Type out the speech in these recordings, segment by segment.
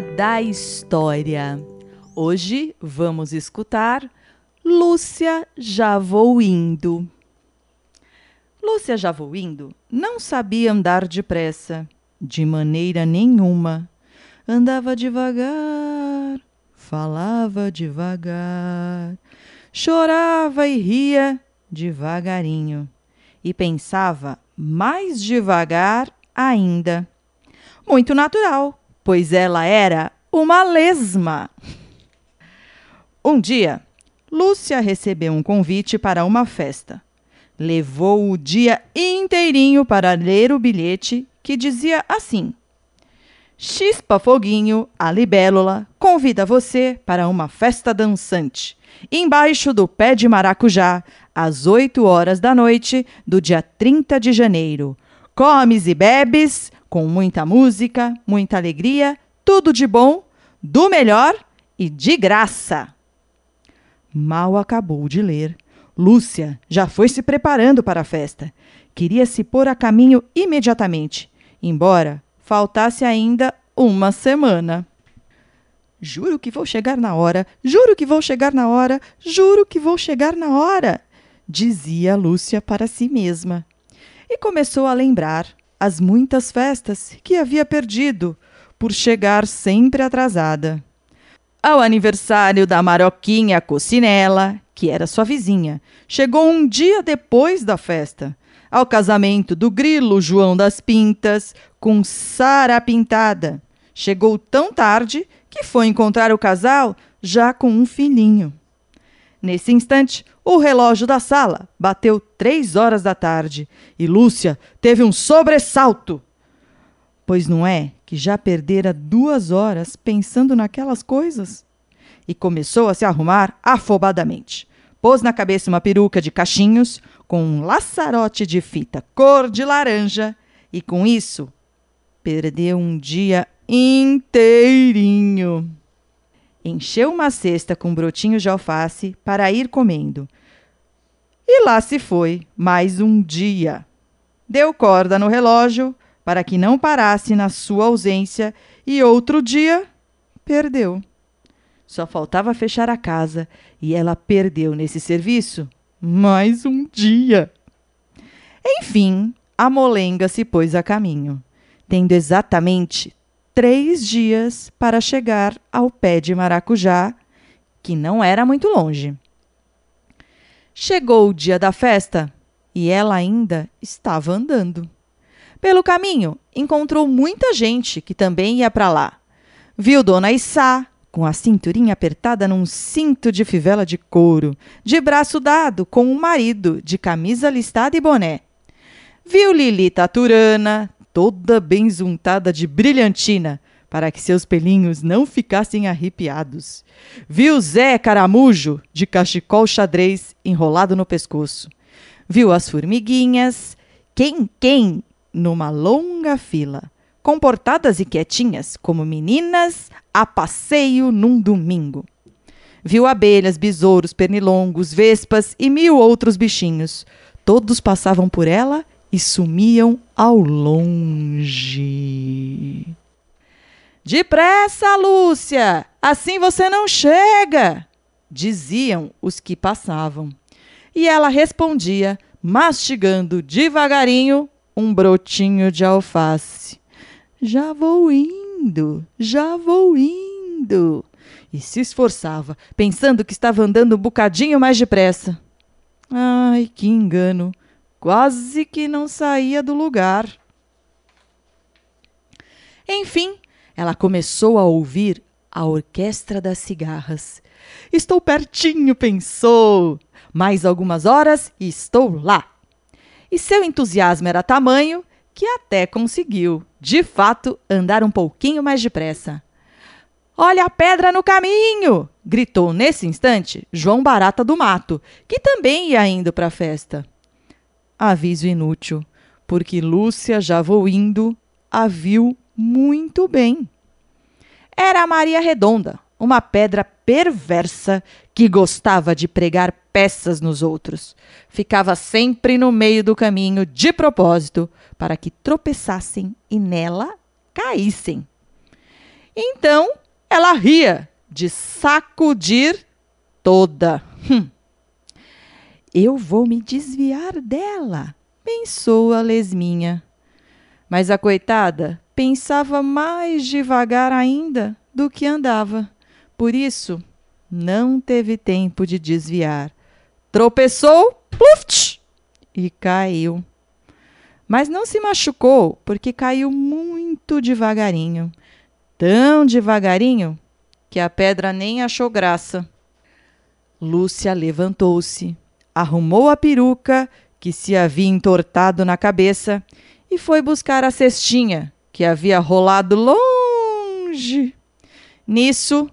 Da História. Hoje vamos escutar Lúcia Já Vou Indo. Lúcia Já Vou Indo não sabia andar depressa, de maneira nenhuma. Andava devagar, falava devagar, chorava e ria devagarinho e pensava mais devagar ainda. Muito natural pois ela era uma lesma. Um dia, Lúcia recebeu um convite para uma festa. Levou o dia inteirinho para ler o bilhete que dizia assim: Chispa Foguinho, a libélula, convida você para uma festa dançante, embaixo do pé de maracujá, às 8 horas da noite do dia 30 de janeiro. Comes e bebes, com muita música, muita alegria, tudo de bom, do melhor e de graça. Mal acabou de ler. Lúcia já foi se preparando para a festa. Queria se pôr a caminho imediatamente, embora faltasse ainda uma semana. Juro que vou chegar na hora, juro que vou chegar na hora, juro que vou chegar na hora, dizia Lúcia para si mesma. E começou a lembrar as muitas festas que havia perdido por chegar sempre atrasada. Ao aniversário da Maroquinha Cocinela, que era sua vizinha, chegou um dia depois da festa. Ao casamento do grilo João das Pintas com Sara Pintada. Chegou tão tarde que foi encontrar o casal já com um filhinho. Nesse instante, o relógio da sala bateu três horas da tarde e Lúcia teve um sobressalto. Pois não é que já perdera duas horas pensando naquelas coisas? E começou a se arrumar afobadamente. Pôs na cabeça uma peruca de cachinhos com um laçarote de fita cor de laranja e com isso perdeu um dia inteirinho. Encheu uma cesta com brotinhos de alface para ir comendo e lá se foi mais um dia. Deu corda no relógio para que não parasse na sua ausência e outro dia perdeu. Só faltava fechar a casa e ela perdeu nesse serviço mais um dia. Enfim, a molenga se pôs a caminho, tendo exatamente três dias para chegar ao pé de maracujá, que não era muito longe. Chegou o dia da festa e ela ainda estava andando. Pelo caminho, encontrou muita gente que também ia para lá. Viu Dona Issá, com a cinturinha apertada num cinto de fivela de couro, de braço dado com o marido, de camisa listada e boné. Viu Lili Taturana, toda benzuntada de brilhantina, para que seus pelinhos não ficassem arrepiados. Viu Zé Caramujo, de cachecol xadrez enrolado no pescoço. Viu as formiguinhas, quem, quem, numa longa fila, comportadas e quietinhas, como meninas a passeio num domingo. Viu abelhas, besouros, pernilongos, vespas e mil outros bichinhos. Todos passavam por ela e sumiam ao longe. Depressa, Lúcia! Assim você não chega! diziam os que passavam. E ela respondia, mastigando devagarinho um brotinho de alface. Já vou indo, já vou indo. E se esforçava, pensando que estava andando um bocadinho mais depressa. Ai, que engano! Quase que não saía do lugar. Enfim, ela começou a ouvir a orquestra das cigarras. Estou pertinho, pensou. Mais algumas horas e estou lá. E seu entusiasmo era tamanho que até conseguiu, de fato, andar um pouquinho mais depressa. Olha a pedra no caminho! gritou nesse instante João Barata do Mato, que também ia indo para a festa. Aviso inútil, porque Lúcia, já vou indo, a viu muito bem. Era a Maria Redonda, uma pedra perversa que gostava de pregar peças nos outros. Ficava sempre no meio do caminho de propósito para que tropeçassem e nela caíssem. Então ela ria de sacudir toda. Hum. Eu vou me desviar dela, pensou a lesminha. Mas a coitada pensava mais devagar ainda do que andava. Por isso, não teve tempo de desviar. Tropeçou, pluft, e caiu. Mas não se machucou, porque caiu muito devagarinho. Tão devagarinho que a pedra nem achou graça. Lúcia levantou-se, arrumou a peruca que se havia entortado na cabeça e foi buscar a cestinha que havia rolado longe. Nisso,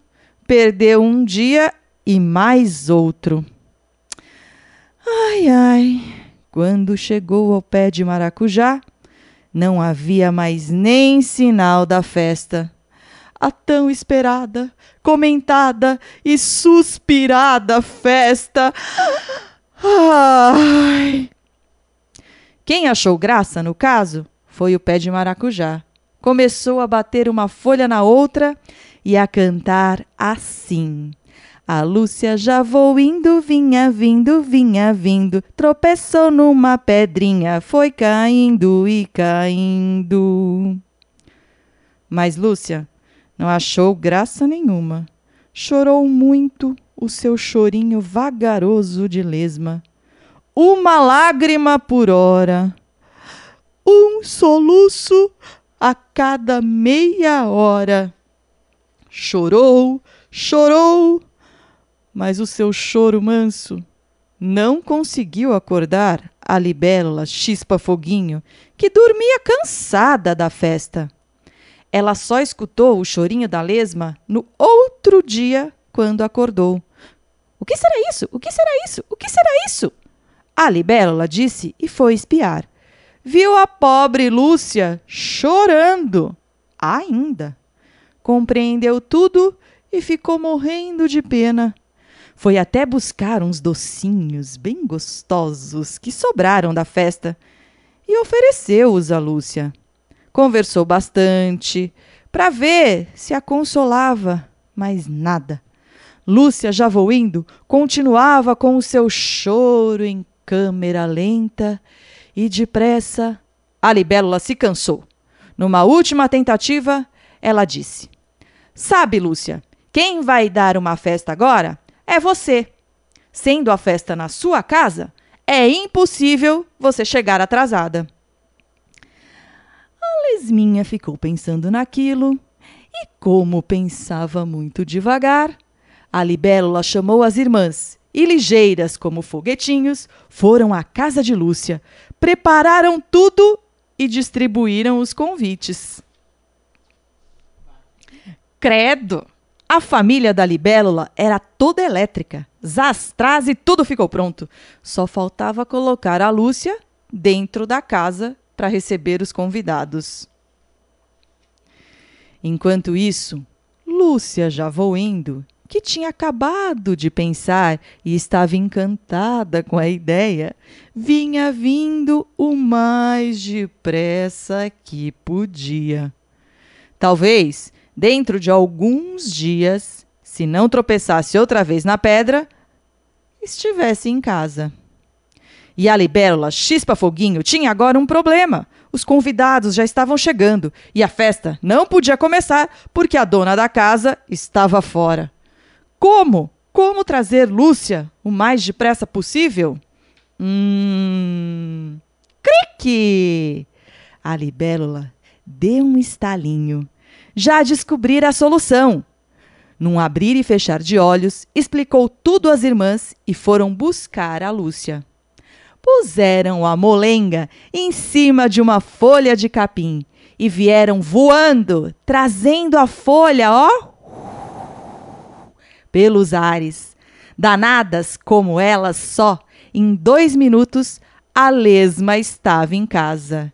perdeu um dia e mais outro. Ai, ai, quando chegou ao pé de maracujá, não havia mais nem sinal da festa a tão esperada, comentada e suspirada festa. Ai. Quem achou graça no caso foi o pé de maracujá. Começou a bater uma folha na outra e a cantar assim. A Lúcia já vou indo, vinha vindo, vinha vindo, tropeçou numa pedrinha, foi caindo e caindo. Mas Lúcia não achou graça nenhuma. Chorou muito o seu chorinho vagaroso de lesma. Uma lágrima por hora. Um soluço a cada meia hora. Chorou, chorou, mas o seu choro manso não conseguiu acordar a libélula Chispa Foguinho, que dormia cansada da festa. Ela só escutou o chorinho da lesma no outro dia, quando acordou. O que será isso? O que será isso? O que será isso? A libélula disse e foi espiar. Viu a pobre Lúcia chorando. Ainda. Compreendeu tudo e ficou morrendo de pena. Foi até buscar uns docinhos bem gostosos que sobraram da festa e ofereceu-os a Lúcia. Conversou bastante para ver se a consolava, mas nada. Lúcia, já vou indo, continuava com o seu choro em câmera lenta e depressa a libélula se cansou. Numa última tentativa, ela disse: Sabe, Lúcia, quem vai dar uma festa agora é você. Sendo a festa na sua casa, é impossível você chegar atrasada. Lesminha ficou pensando naquilo e, como pensava muito devagar, a libélula chamou as irmãs e, ligeiras como foguetinhos, foram à casa de Lúcia, prepararam tudo e distribuíram os convites. Credo! A família da libélula era toda elétrica. Zastraz e tudo ficou pronto. Só faltava colocar a Lúcia dentro da casa para receber os convidados. Enquanto isso, Lúcia já voando, que tinha acabado de pensar e estava encantada com a ideia, vinha vindo o mais depressa que podia. Talvez, dentro de alguns dias, se não tropeçasse outra vez na pedra, estivesse em casa. E a libélula Chispa Foguinho tinha agora um problema. Os convidados já estavam chegando e a festa não podia começar porque a dona da casa estava fora. Como? Como trazer Lúcia o mais depressa possível? Hum. Crique! A libélula deu um estalinho. Já descobrira a solução. Num abrir e fechar de olhos, explicou tudo às irmãs e foram buscar a Lúcia puseram a molenga em cima de uma folha de capim e vieram voando, trazendo a folha, ó, pelos ares. Danadas como elas só, em dois minutos a lesma estava em casa.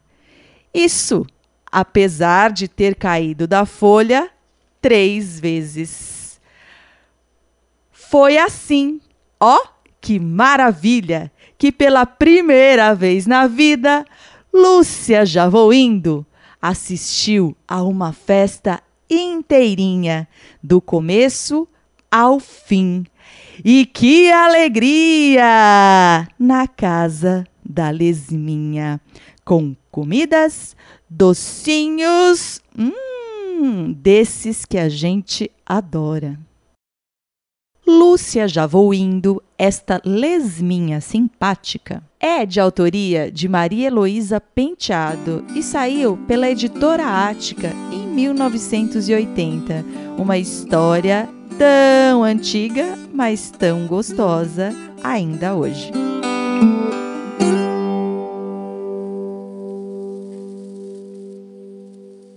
Isso, apesar de ter caído da folha três vezes. Foi assim, ó, que maravilha, que pela primeira vez na vida, Lúcia já vou indo assistiu a uma festa inteirinha, do começo ao fim. E que alegria! Na casa da Lesminha, com comidas, docinhos, hum, desses que a gente adora. Lúcia já vou indo, esta lesminha simpática, é de autoria de Maria Heloísa Penteado e saiu pela editora Ática em 1980. Uma história tão antiga, mas tão gostosa ainda hoje.